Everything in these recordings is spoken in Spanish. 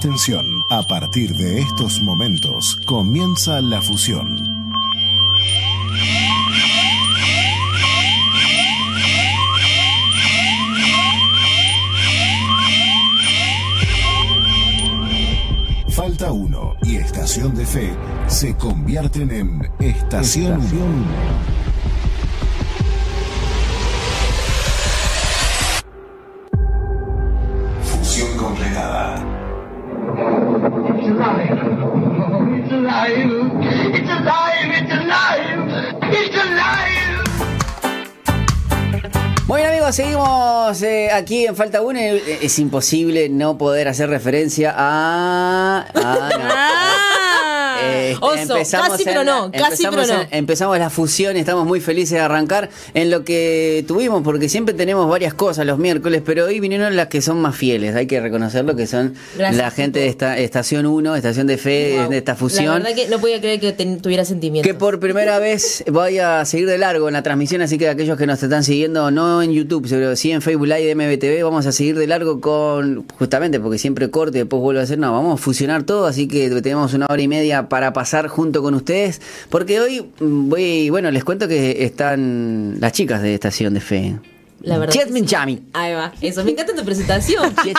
Atención, a partir de estos momentos comienza la fusión. Falta 1 y Estación de Fe se convierten en Estación 1. Fusión Bueno amigos, seguimos eh, aquí en Falta 1. Es imposible no poder hacer referencia a... Eh, oso, casi pero la- no, casi pero empezamos no. en- empezamos la fusión, estamos muy felices de arrancar en lo que tuvimos, porque siempre tenemos varias cosas los miércoles, pero hoy vinieron las que son más fieles, hay que reconocerlo, que son Gracias, la gente de esta estación 1, estación de fe, Wow. de esta La fusión. verdad que no podía creer que ten- tuviera sentimientos. Que por primera vez voy a seguir de largo en la transmisión, así que aquellos que nos están siguiendo, no en YouTube, pero sí en Facebook Live de MBTV, vamos a seguir de largo con, justamente porque siempre corte y después vuelvo a hacer, no, vamos a fusionar todo, así que tenemos una hora y media para pasar junto con ustedes, porque hoy mm, voy, bueno, les cuento que están las chicas de Estación de Fe. La verdad. Sí. Chami. Ahí va. Eso, me encanta tu presentación. Chami.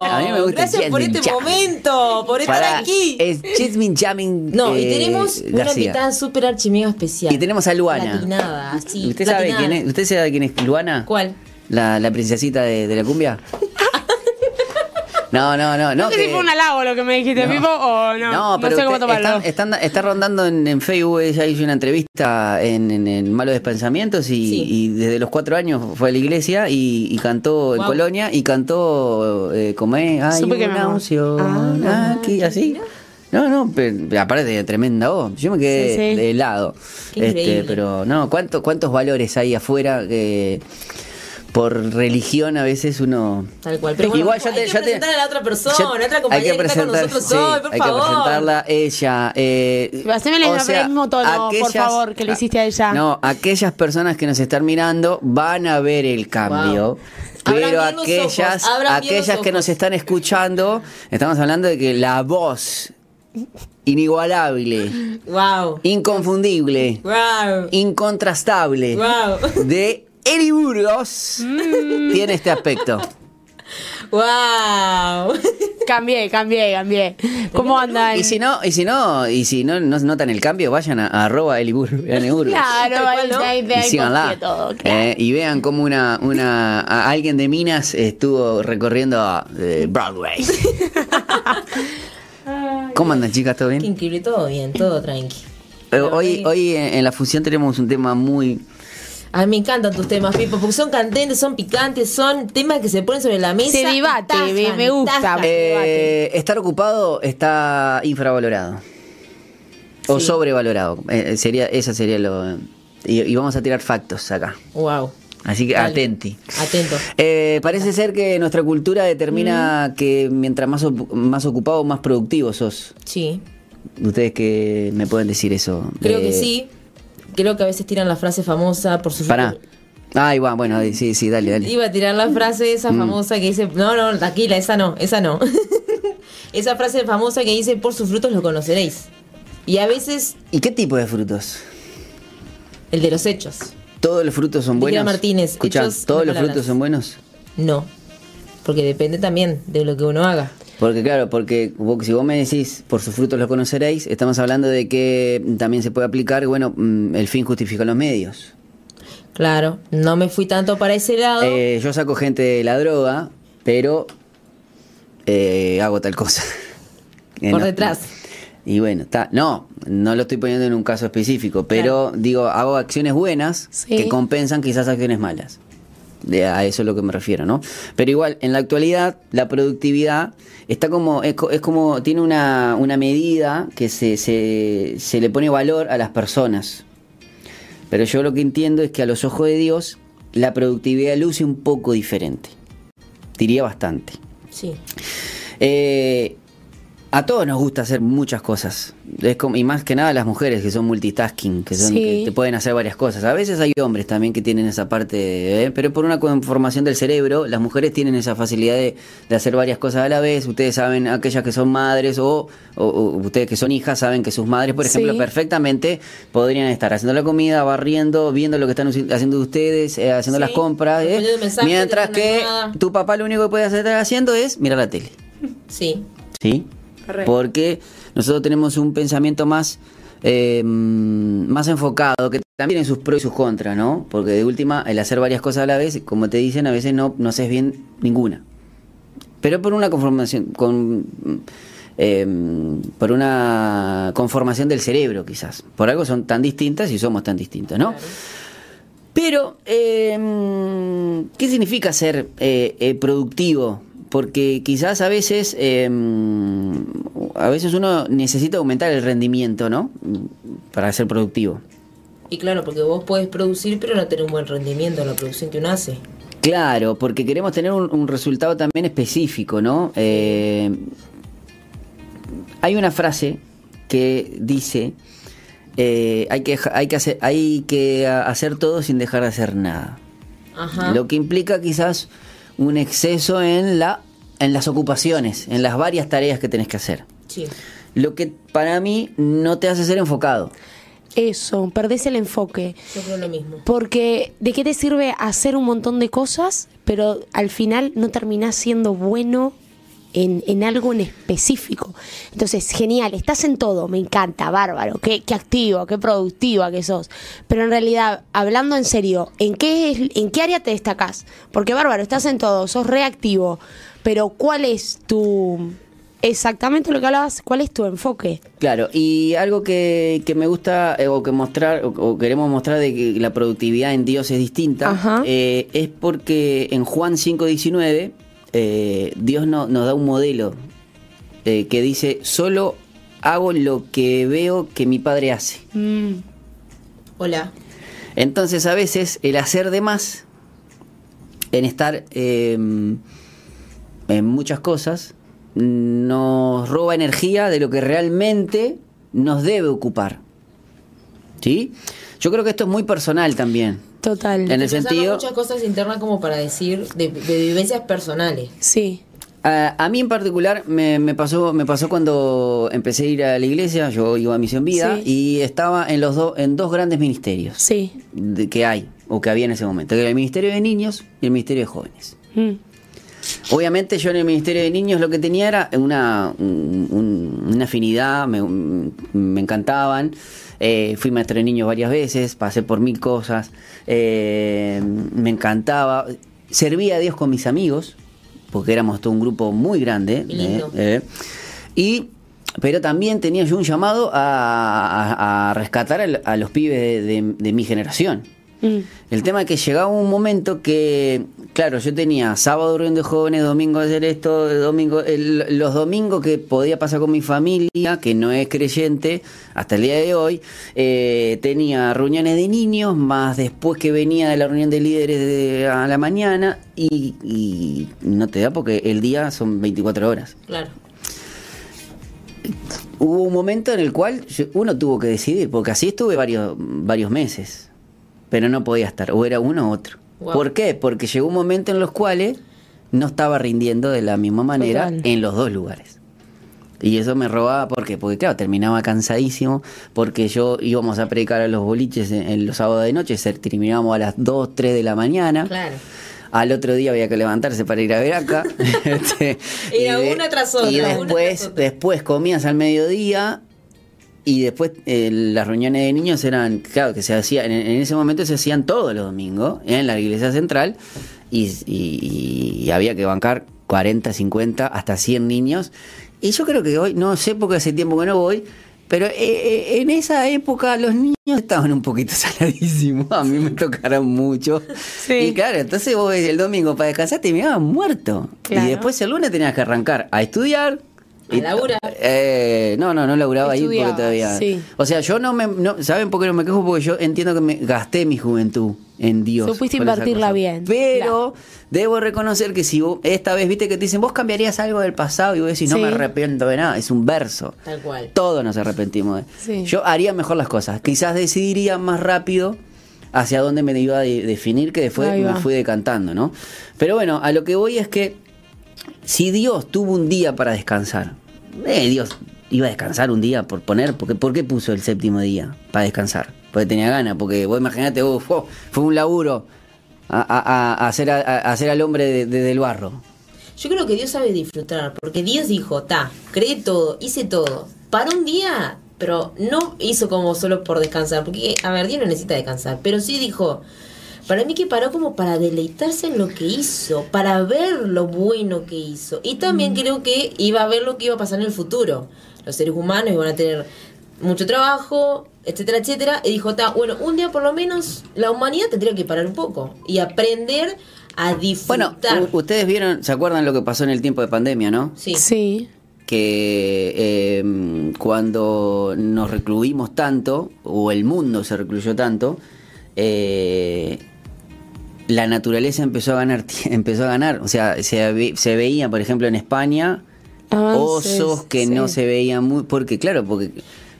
A mí me gusta Gracias por este Chami. momento, por estar Para- aquí. Es Jasmine Jamming No, y eh, tenemos una invitada súper archimega especial. Y tenemos a Luana. Latinada, así. ¿Usted sabe quién es? ¿Usted sabe quién es Luana? ¿Cuál? La, la princesita de, de la cumbia. No, no, no, no. No sé si fue un halago lo que me dijiste, No. Pipo, o no. No, pero sé cómo tomarlo. está rondando en, en Facebook, ella hizo una entrevista en, en, en Malos Despensamientos y, Sí. y desde los cuatro años fue a la iglesia y, y cantó en. Colonia y cantó, eh, como es, hay Supe una unción Ah. aquí, así. No, no, pero, aparte de tremenda voz. Yo me quedé Sí, sí. de helado. Qué increíble. pero no, ¿cuánto, ¿cuántos valores hay afuera que por religión a veces uno... Tal cual. Pero bueno, Igual hay yo te- que yo te- presentar a la otra persona, yo- a la otra hay compañera que, está con nosotros sí, hoy, por hay favor. que presentarla ella. Eh, Haceme el mismo- tono, por favor, que le hiciste a ella. No, aquellas personas que nos están mirando van a ver el cambio. Wow. Abran Pero aquellas, ojos, aquellas que ojos. nos están escuchando, estamos hablando de que la voz inigualable, Wow. inconfundible, Wow. incontrastable Wow. de Eri Burgos Mm. tiene este aspecto. Wow. Cambié, cambié, cambié. ¿Cómo andan? Y si no, y si no, y si no, no notan el cambio, vayan a, a arroba Elibur, vean Burgos. Claro, ahí, ¿no? ahí, Y ahí síganla. copié todo. claro. Eh, y vean cómo una, una a- alguien de Minas estuvo recorriendo eh, Broadway. ¿Cómo andan chicas? ¿Todo bien? increíble, todo bien, todo tranqui. Eh, hoy, hoy en, en la fusión tenemos un tema muy A mí me encantan tus temas, Pipo, porque son candentes, son picantes, son temas que se ponen sobre la mesa. Se debate, tajan, me- me gusta. tajan. Eh, estar ocupado está infravalorado. O Sí. sobrevalorado. Eh, sería, esa sería lo. Y, y vamos a tirar factos acá. Wow. Así que Dale. atenti. Atento. Eh, parece ser que nuestra cultura determina que mientras más, más ocupado, más productivo sos. Sí. Ustedes que me pueden decir eso. Creo Eh, que sí. Creo que a veces tiran la frase famosa por su Pará. Ay, va, bueno, sí, sí, dale, dale. Iba a tirar la frase esa famosa que dice, no, no, tranquila, esa no, esa no. esa frase famosa que dice, por sus frutos lo conoceréis. Y a veces, ¿Y qué tipo de frutos? el de los hechos. ¿Todos los frutos son buenos? Martínez, Escuchá, hechos, ¿todos no los palabras. frutos son buenos? No. Porque depende también de lo que uno haga. Porque claro, porque vos- si vos me decís por sus frutos los conoceréis, estamos hablando de que también se puede aplicar, bueno, mm, el fin justifica los medios. Claro, no me fui tanto para ese lado. Eh, yo saco gente de la droga, pero eh, hago tal cosa. Eh, Por no. detrás. Y bueno, está. No, no lo estoy poniendo en un caso específico, pero digo, hago acciones buenas Sí. que compensan quizás acciones malas. De- a eso es lo que me refiero, ¿no? Pero igual, en la actualidad, la productividad está como, es, co- es como, tiene una, una medida que se, se, se le pone valor a las personas. Pero yo lo que entiendo es que a los ojos de Dios, la productividad luce un poco diferente. Diría bastante. Sí. Eh, a todos nos gusta hacer muchas cosas. Es como, y más que nada las mujeres que son multitasking, que, son, que te pueden hacer varias cosas. A veces hay hombres también que tienen esa parte, ¿eh? pero por una conformación del cerebro, las mujeres tienen esa facilidad de, hacer varias cosas a la vez. Ustedes saben, aquellas que son madres o, ustedes que son hijas, saben que sus madres, por ejemplo, perfectamente podrían estar haciendo la comida, barriendo, viendo lo que están haciendo ustedes, eh, haciendo las compras. ¿eh? Mientras que tu papá lo único que puede estar haciendo es mirar la tele. Sí. ¿Sí? Porque nosotros tenemos un pensamiento más, eh, más enfocado, que también en sus pros y sus contras, ¿no? Porque de última, el hacer varias cosas a la vez, como te dicen, a veces no, no haces bien ninguna. Pero por una conformación, con, eh, por una conformación del cerebro, quizás. Por algo son tan distintas y somos tan distintos, ¿no? Pero, eh, ¿qué significa ser productivo porque quizás a veces em, a veces uno necesita aumentar el rendimiento, ¿no? Para ser productivo. Y claro, porque vos puedes producir pero no tener un buen rendimiento en la producción que uno hace. Claro, porque queremos tener un, resultado también específico, ¿no? Eh, hay una frase que dice eh, hay que hay que hacer hay que hacer todo sin dejar de hacer nada. Ajá. Lo que implica quizás un exceso en la en las ocupaciones, en las varias tareas que tenés que hacer. Sí. Lo que para mí no te hace ser enfocado. Eso, perdés el enfoque. Yo creo lo mismo. Porque ¿de qué te sirve hacer un montón de cosas, pero al final no terminás siendo bueno en, algo en específico. Entonces, genial, estás en todo, me encanta, bárbaro, qué, qué activo, qué productiva que sos. Pero en realidad, hablando en serio, ¿en qué, ¿en qué área te destacás? Porque bárbaro, estás en todo, sos reactivo, pero ¿cuál es tu... Exactamente lo que hablabas, ¿cuál es tu enfoque? Claro, y algo que, me gusta eh, o que mostrar o, queremos mostrar de que la productividad en Dios es distinta eh, es porque en Juan 5.19 eh, Dios no, nos da un modelo eh, que dice, solo hago lo que veo que mi padre hace. Mm. Hola. Entonces a veces el hacer de más, en estar em, en muchas cosas, nos roba energía de lo que realmente nos debe ocupar. ¿Sí? Yo creo que esto es muy personal también. Total. En el sentido. muchas cosas internas como para decir de, vivencias personales. Sí. A, mí en particular me, pasó me pasó cuando empecé a ir a la iglesia, yo iba a Misión Vida y estaba en los dos en dos grandes ministerios sí. que hay o que había en ese momento, que era el Ministerio de Niños y el Ministerio de Jóvenes. Mm. Obviamente yo en el Ministerio de Niños lo que tenía era una, una afinidad, me, me encantaban. Eh, fui maestro de niños varias veces, pasé por mil cosas, eh, me encantaba. Servía a Dios con mis amigos, porque éramos todo un grupo muy grande. Eh, y pero también tenía yo un llamado a, rescatar a, los pibes de mi generación. Mm. El tema es que llegaba un momento que, claro, yo tenía sábado de jóvenes, domingo hacer esto, domingo, los domingos que podía pasar con mi familia, que no es creyente, hasta el día de hoy, eh, tenía reuniones de niños, más después que venía de la reunión de líderes a la mañana, y, no te da porque el día son 24 horas. Claro hubo un momento en el cual uno tuvo que decidir, porque así estuve varios, varios meses pero no podía estar, o era uno u otro. ¿Por qué? Porque llegó un momento en los cuales no estaba rindiendo de la misma manera en los dos lugares. Y eso me robaba, ¿por qué? Porque claro, terminaba cansadísimo, porque yo íbamos a predicar a los boliches en, los sábados de noche, terminábamos a las 2, 3 de la mañana. Claro. Al otro día había que levantarse para ir a ver acá. este, Era una tras otra. Y después, después comías al mediodía y después eh, las reuniones de niños eran, claro, que se hacían, en, ese momento se hacían todos los domingos en la iglesia central y, había que bancar 40, 50, hasta 100 niños. Y yo creo que hoy, no sé porque hace tiempo que no voy, pero eh, eh, en esa época los niños estaban un poquito saladísimos, a mí me tocaron mucho. Y claro, entonces vos el domingo para descansar te miraban muerto. Y después el lunes tenías que arrancar a estudiar, ¿A labura? Eh, no, no, no laburaba ahí porque Estudiaba, todavía. sí. O sea, yo no me. no- ¿Saben por qué no me quejo? Porque yo entiendo que me gasté mi juventud en Dios. Supiste invertirla bien, Pero debo reconocer que si vos, esta vez viste que te dicen, vos cambiarías algo del pasado y vos decís, no Sí. me arrepiento de nada, es un verso. Tal cual. Todos nos arrepentimos. de- Sí. Yo haría mejor las cosas. Quizás decidiría más rápido hacia dónde me iba a de- definir que después me fui decantando, ¿no? Pero bueno, a lo que voy es que si Dios tuvo un día para descansar, Dios iba a descansar un día por poner, porque, ¿por qué puso el séptimo día para descansar? Porque tenía ganas, porque vos imaginate, oh, fue, un laburo a, hacer, a hacer al hombre de- de- del barro. Yo creo que Dios sabe disfrutar, porque Dios dijo, ta, creé todo, hice todo. Para un día, pero no hizo como solo por descansar, porque, a ver, Dios no necesita descansar, pero sí dijo, para mí que paró como para deleitarse en lo que hizo, para ver lo bueno que hizo. Y también creo que iba a ver lo que iba a pasar en el futuro. Los seres humanos iban a tener mucho trabajo, etcétera, etcétera. Y dijo, ta, bueno, un día por lo menos la humanidad tendría que parar un poco y aprender a Bueno, disfrutar. u- ustedes vieron, ¿se acuerdan lo que pasó en el tiempo de pandemia, no? sí. Sí. que eh, cuando nos recluimos tanto, o el mundo se recluyó tanto, eh, la naturaleza empezó a ganar, empezó a ganar. O sea, se, ve- se veía, por ejemplo, en España, Avances, osos que sí. no se veían muy, porque claro, porque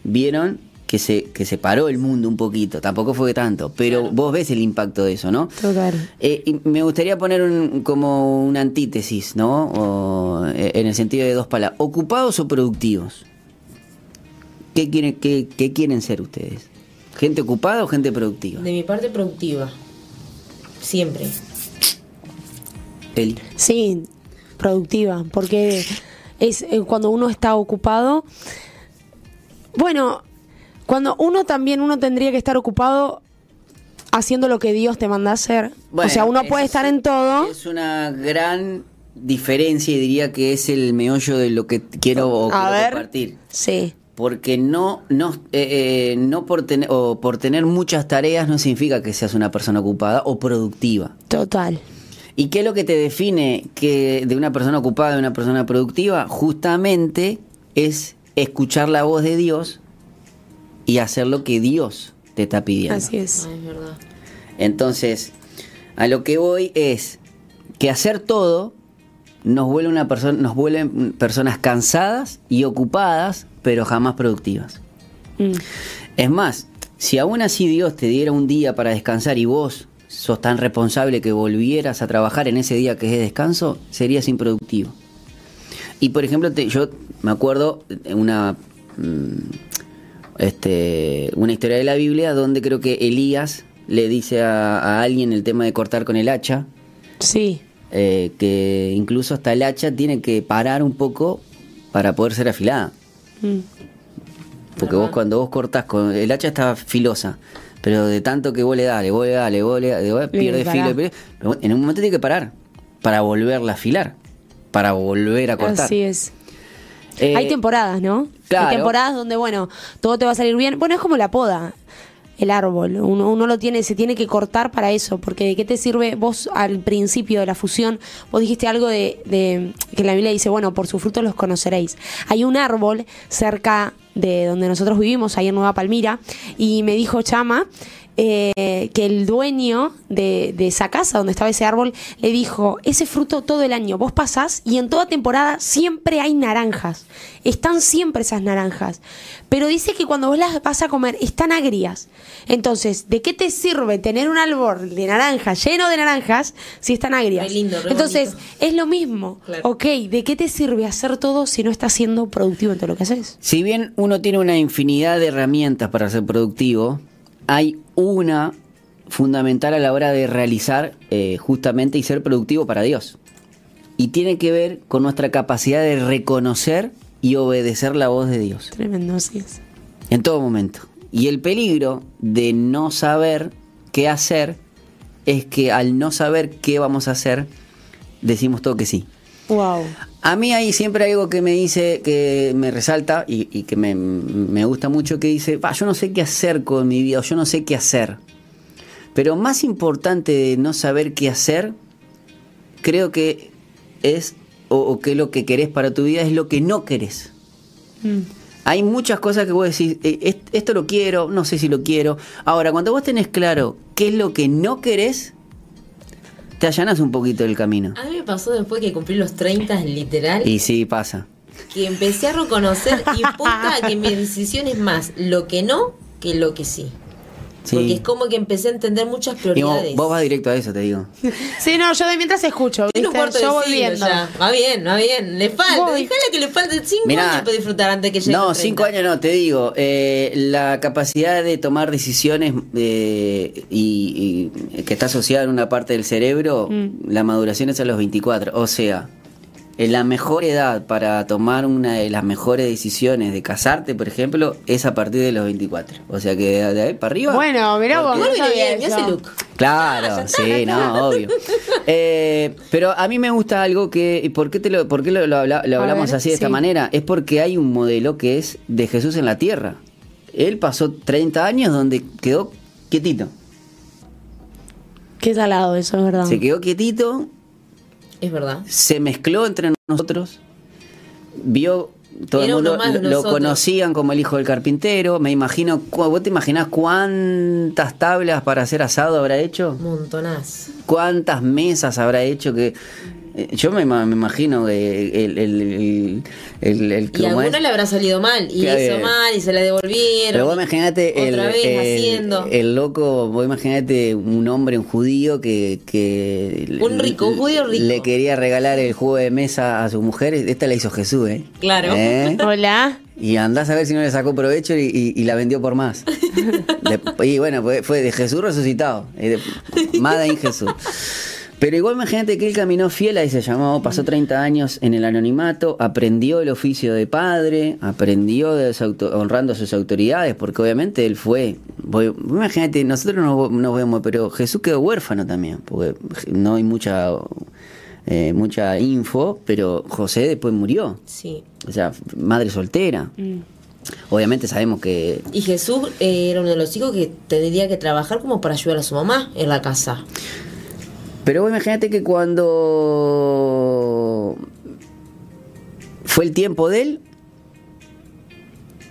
vieron que se, que se paró el mundo un poquito, tampoco fue tanto, pero vos ves el impacto de eso, ¿no? Total. Eh, y me gustaría poner un- como una antítesis, ¿no? O, eh, en el sentido de dos palabras. ¿Ocupados o productivos? ¿Qué quieren, qué, qué quieren ser ustedes? ¿Gente ocupada o gente productiva? De mi parte productiva. Siempre. Eli. Sí, productiva, porque es eh, cuando uno está ocupado. Bueno, cuando uno también uno tendría que estar ocupado haciendo lo que Dios te manda a hacer. Bueno, o sea, uno puede es- estar en todo. Es una gran diferencia y diría que es el meollo de lo que quiero, quiero ver. compartir. Sí, Porque no, no, eh, eh, no por, tener, o por tener muchas tareas no significa que seas una persona ocupada o productiva. total. ¿Y qué es lo que te define que de una persona ocupada de una persona productiva? Justamente es escuchar la voz de Dios y hacer lo que Dios te está pidiendo. Así es. Ay, es verdad. Entonces, a lo que voy es que hacer todo nos vuelve una persona, nos vuelven personas cansadas y ocupadas, pero jamás productivas. Mm. Es más, si aún así Dios te diera un día para descansar y vos sos tan responsable que volvieras a trabajar en ese día que es de descanso, serías improductivo. Y por ejemplo, te- yo me acuerdo una, mm, este, una historia de la Biblia donde creo que Elías le dice a, a alguien el tema de cortar con el hacha, Sí, eh, que incluso hasta el hacha tiene que parar un poco para poder ser afilada. Mm. Porque vos cuando vos cortás con el hacha está filosa, pero de tanto que vos le das, le vos le das, le vos le das, le vos- pierde filo, pierde- en un momento tiene que parar para volverla a afilar, para volver a cortar. así es. Eh, Hay temporadas, ¿no? claro. Hay temporadas donde, bueno, todo te va a salir bien. Bueno, es como la poda, el árbol. Uno, uno lo tiene, se tiene que cortar para eso, porque ¿de qué te sirve? Vos al principio de la fusión, vos dijiste algo de, que la Biblia dice, bueno, por sus frutos los conoceréis. Hay un árbol cerca de donde nosotros vivimos, ahí en Nueva Palmira, y me dijo Chama eh, que el dueño de, de esa casa donde estaba ese árbol le dijo, ese fruto todo el año, vos pasás y en toda temporada siempre hay naranjas, están siempre esas naranjas, pero dice que cuando vos las vas a comer están agrias. Entonces, ¿de qué te sirve tener un árbol de naranjas lleno de naranjas si están agrias? Lindo, Entonces, bonito. es lo mismo. Claro. Ok, ¿de qué te sirve hacer todo si no estás siendo productivo en todo lo que haces? Si bien uno tiene una infinidad de herramientas para ser productivo, hay una fundamental a la hora de realizar eh, justamente y ser productivo para Dios. Y tiene que ver con nuestra capacidad de reconocer y obedecer la voz de Dios Tremendo, es. en todo momento. Y el peligro de no saber qué hacer es que al no saber qué vamos a hacer, decimos todo que sí. Wow. A mí hay siempre algo que me dice, que me resalta y, y que me, me gusta mucho, que dice, "Pa, yo no sé qué hacer con mi vida, o yo no sé qué hacer. Pero más importante de no saber qué hacer, creo que es o, o qué es lo que querés para tu vida, es lo que no querés. Mm. Hay muchas cosas que vos decís, eh, est- esto lo quiero, no sé si lo quiero. Ahora, cuando vos tenés claro qué es lo que no querés, te allanas un poquito el camino. A mí me pasó después que cumplí los 30, literal, Y sí, pasa. que empecé a reconocer y puta que mi decisión es más lo que no que lo que sí. Sí. Porque es como que empecé a entender muchas Y vos, prioridades. vos vas directo a eso, te digo. Sí, no, yo de mientras escucho, Yo voy viendo. ya. Va bien, va bien. Le falta. Voy. Déjale que le falten 5 Mirá, años para disfrutar antes que llegue. No, los 30. cinco años no, te digo. eh, la capacidad de tomar decisiones eh, y, y que está asociada en una parte del cerebro, Mm. la maduración es a los 24. O sea, en la mejor edad para tomar una de las mejores decisiones de casarte, por ejemplo, es a partir de los 24. O sea que de, ahí para arriba. Bueno, mirá vos. Igual no viene bien, eso. look. Claro, sí, no, obvio. Eh, pero a mí me gusta algo que, ¿y ¿por qué, te lo, por qué lo, lo habla- lo A hablamos ver, así de esta manera? Es porque hay un modelo que es de Jesús en la tierra. Él pasó 30 años donde quedó quietito. Qué salado eso, es verdad. Se quedó quietito, Es verdad. se mezcló entre nosotros, vio, todo el Era mundo lo, lo conocían como el hijo del carpintero. Me imagino, ¿vos te imaginás cuántas tablas para hacer asado habrá hecho? Montonás. cuántas mesas habrá hecho que yo me, me imagino que el, el, el, el- el- Y a alguno le habrá salido mal. Y Claro. hizo mal y se la devolvieron. pero vos imaginate el, Otra vez el- haciendo. el loco, vos imaginate un hombre, un judío que, que Un rico, un judío rico. le quería regalar el juego de mesa a su mujer, esta la hizo Jesús, ¿eh? Claro. ¿Eh? Hola. Y andás a ver si no le sacó provecho y, y- y la vendió por más. De- y bueno, fue, fue de Jesús resucitado. eh, de- Mada en Jesús. Pero igual imagínate que él caminó fiel a ese llamado, pasó 30 años en el anonimato, aprendió el oficio de padre, aprendió de honrando a sus autoridades, porque obviamente él fue. voy- imagínate, nosotros no nos vemos, pero Jesús quedó huérfano también, porque no hay mucha, eh, mucha info, pero José después murió. Sí. O sea, madre soltera. Obviamente sabemos que... Y Jesús eh, era uno de los hijos que tendría que trabajar como para ayudar a su mamá en la casa. Pero imagínate que cuando fue el tiempo de él,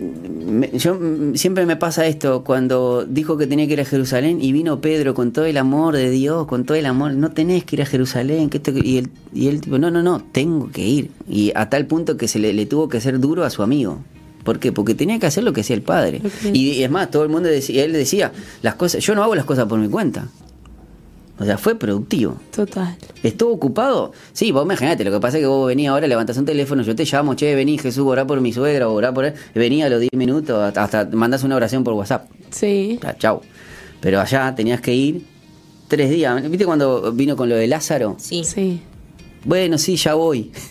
me- yo mm, siempre me pasa esto, cuando dijo que tenía que ir a Jerusalén y vino Pedro con todo el amor de Dios, con todo el amor, no tenés que ir a Jerusalén, que esto, que-". y él, y él tipo, no, no, no, tengo que ir. Y a tal punto que se le, le tuvo que ser duro a su amigo. ¿Por qué? Porque tenía que hacer lo que hacía el padre. Y, y es más, todo el mundo decía, él decía, las cosas, yo no hago las cosas por mi cuenta. O sea, fue productivo. Total. ¿Estuvo ocupado? Sí, vos imaginate, lo que pasa es que vos venís ahora, levantás un teléfono, yo te llamo, che, vení Jesús, orá por mi suegra, orá por él. Venía a los 10 minutos, hasta, mandás una oración por WhatsApp. Sí. Ya, chau. Pero allá tenías que ir tres días. ¿Viste cuando vino con lo de Lázaro? Sí. Sí. Bueno, sí, ya voy.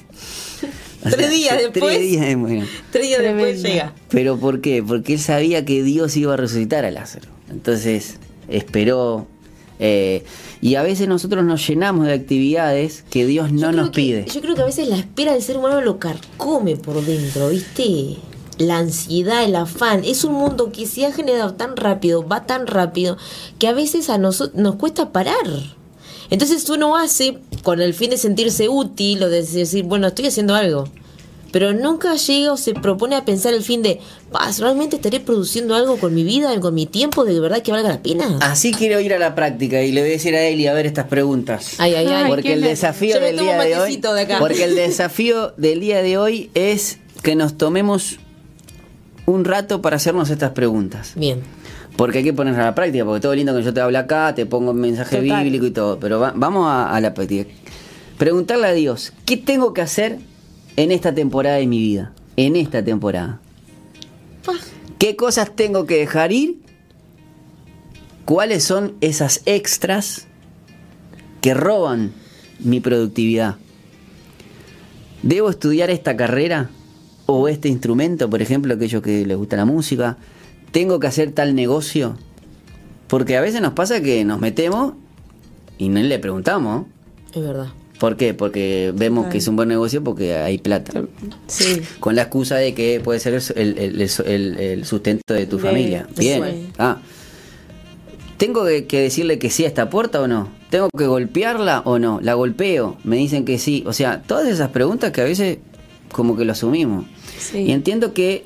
O Tres días después. Tres días, bueno. Tres días después llega. ¿Pero por qué? Porque él sabía que Dios iba a resucitar a Lázaro. Entonces esperó. Eh, y a veces nosotros nos llenamos de actividades que Dios no nos que- pide. Yo creo que a veces la espera del ser humano lo carcome por dentro, ¿viste? La ansiedad, el afán. Es un mundo que se ha generado tan rápido, va tan rápido, que a veces a nosotros nos cuesta parar. Entonces uno hace con el fin de sentirse útil o de decir, bueno, estoy haciendo algo. Pero nunca llega o se propone a pensar el fin de, "Paz, ¿realmente estaré produciendo algo con mi vida, con mi tiempo, de verdad que valga la pena? Así quiero ir a la práctica y le voy a decir a Eli a ver estas preguntas. Ay, ay, ay. porque el desafío del día de hoy, de porque el desafío del día de hoy es que nos tomemos un rato para hacernos estas preguntas. Bien. Porque hay que ponerla a la práctica, porque todo lindo que yo te hablo acá, te pongo un mensaje Total. bíblico y todo, pero va- vamos a, a la práctica. Preguntarle a Dios, ¿qué tengo que hacer en esta temporada de mi vida? En esta temporada. ¿Qué cosas tengo que dejar ir? ¿Cuáles son esas extras que roban mi productividad? ¿Debo estudiar esta carrera o este instrumento, por ejemplo, aquellos que les gusta la música? ¿Tengo que hacer tal negocio? Porque a veces nos pasa que nos metemos y no le preguntamos. Es verdad. ¿Por qué? Porque vemos que es un buen negocio porque hay plata. Sí. Con la excusa de que puede ser el, el- el- el- el sustento de tu De- familia. sí. Bien. Ah. ¿Tengo que, que decirle que sí a esta puerta o no? ¿Tengo que golpearla o no? ¿La golpeo? Me dicen que sí. O sea, todas esas preguntas que a veces como que lo asumimos. Sí. Y entiendo que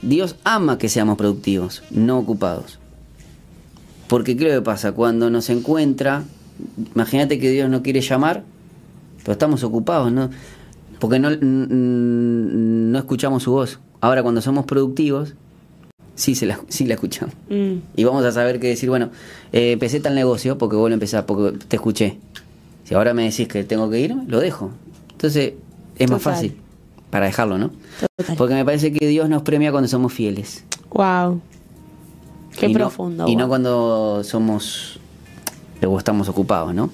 Dios ama que seamos productivos, no ocupados. Porque ¿qué es lo que pasa? Cuando nos encuentra, imagínate que Dios no quiere llamar, pero estamos ocupados, ¿no? Porque no, no escuchamos su voz. Ahora cuando somos productivos, sí, se la, sí la escuchamos. Mm, Y vamos a saber qué decir, bueno, eh, empecé tal negocio porque vos lo empezás, porque te escuché. Si ahora me decís que tengo que irme, lo dejo. Entonces, es más fácil para dejarlo, ¿no? Total. Porque me parece que Dios nos premia cuando somos fieles. Wow. Qué Y no- profundo. y no cuando somos o estamos ocupados, ¿no?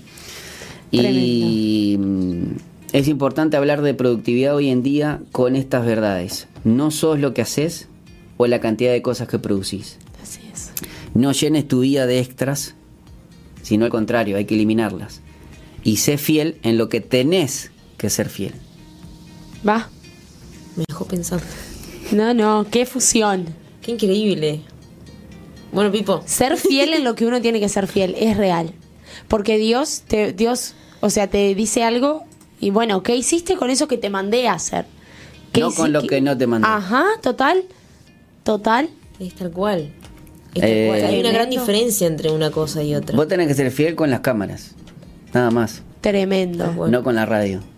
Y mm, es importante hablar de productividad hoy en día con estas verdades. No sos lo que haces o la cantidad de cosas que producís. Así es. No llenes tu vida de extras, sino al contrario, hay que eliminarlas. Y sé fiel en lo que tenés que ser fiel. Va. Me dejó pensando. No, no, qué fusión. Qué increíble. Bueno, Pipo. Ser fiel en lo que uno tiene que ser fiel es real. Porque Dios te Dios, o sea, te dice algo y bueno, ¿qué hiciste con eso que te mandé a hacer? ¿Qué No con lo que no te mandé. Ajá, total. Total. Es tal cual. Es tal Eh, cual. Hay una gran Tremendo. diferencia entre una cosa y otra. Vos tenés que ser fiel con las cámaras. Nada más. Tremendo. No con la radio.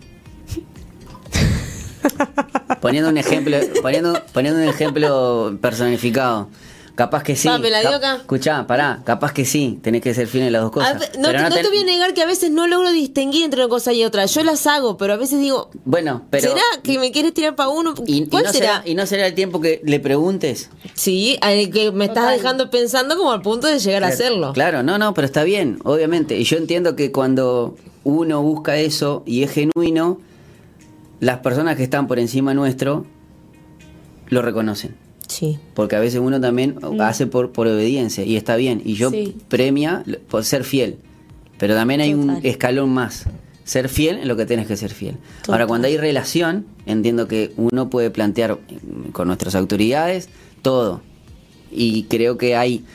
poniendo un ejemplo, poniendo, poniendo un ejemplo personificado. Capaz que sí. Va, me la dio acá. Escuchá, pará, capaz que sí, tenés que ser fiel en las dos cosas. no, Pero te, no ten- te voy a negar que a veces no logro distinguir entre una cosa y otra. Yo las hago, pero a veces digo, Bueno, pero. ¿será que me quieres tirar para uno? y, y ¿Cuál no será? ¿Y no será el tiempo que le preguntes? Sí, al que me estás Total. dejando pensando como al punto de llegar a hacerlo. Claro, no, no, pero está bien, obviamente. Y yo entiendo que cuando uno busca eso y es genuino, las personas que están por encima nuestro lo reconocen. Sí. Porque a veces uno también hace por, por obediencia y está bien. Y yo. Sí. premia por ser fiel. Pero también hay un escalón más. Ser fiel en lo que tienes que ser fiel. Total. Ahora, cuando hay relación, entiendo que uno puede plantear mm, con nuestras autoridades todo. Y creo que hay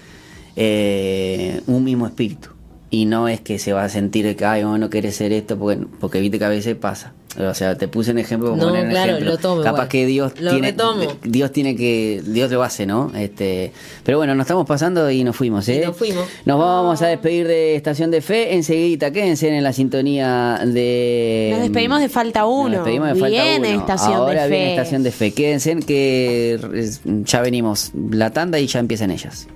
eh, un mismo espíritu. Y no es que se va a sentir que, ay, vos no querés ser esto, porque, porque viste que a veces pasa. O sea, te puse un ejemplo para No, poner un claro, ejemplo. lo tomo Capaz igual. que Dios Lo tiene, retomo. Dios tiene que, Dios lo hace, ¿no? Este, pero bueno, nos estamos pasando y nos fuimos, ¿eh? Y nos fuimos. Nos vamos a despedir de Estación de Fe. Enseguida, quédense en la sintonía de. Nos despedimos de Falta Uno. Nos despedimos de Falta Viene Uno. Estación de Ahora viene Fe. Estación de Fe. Quédense que ya venimos la tanda y ya empiezan ellas.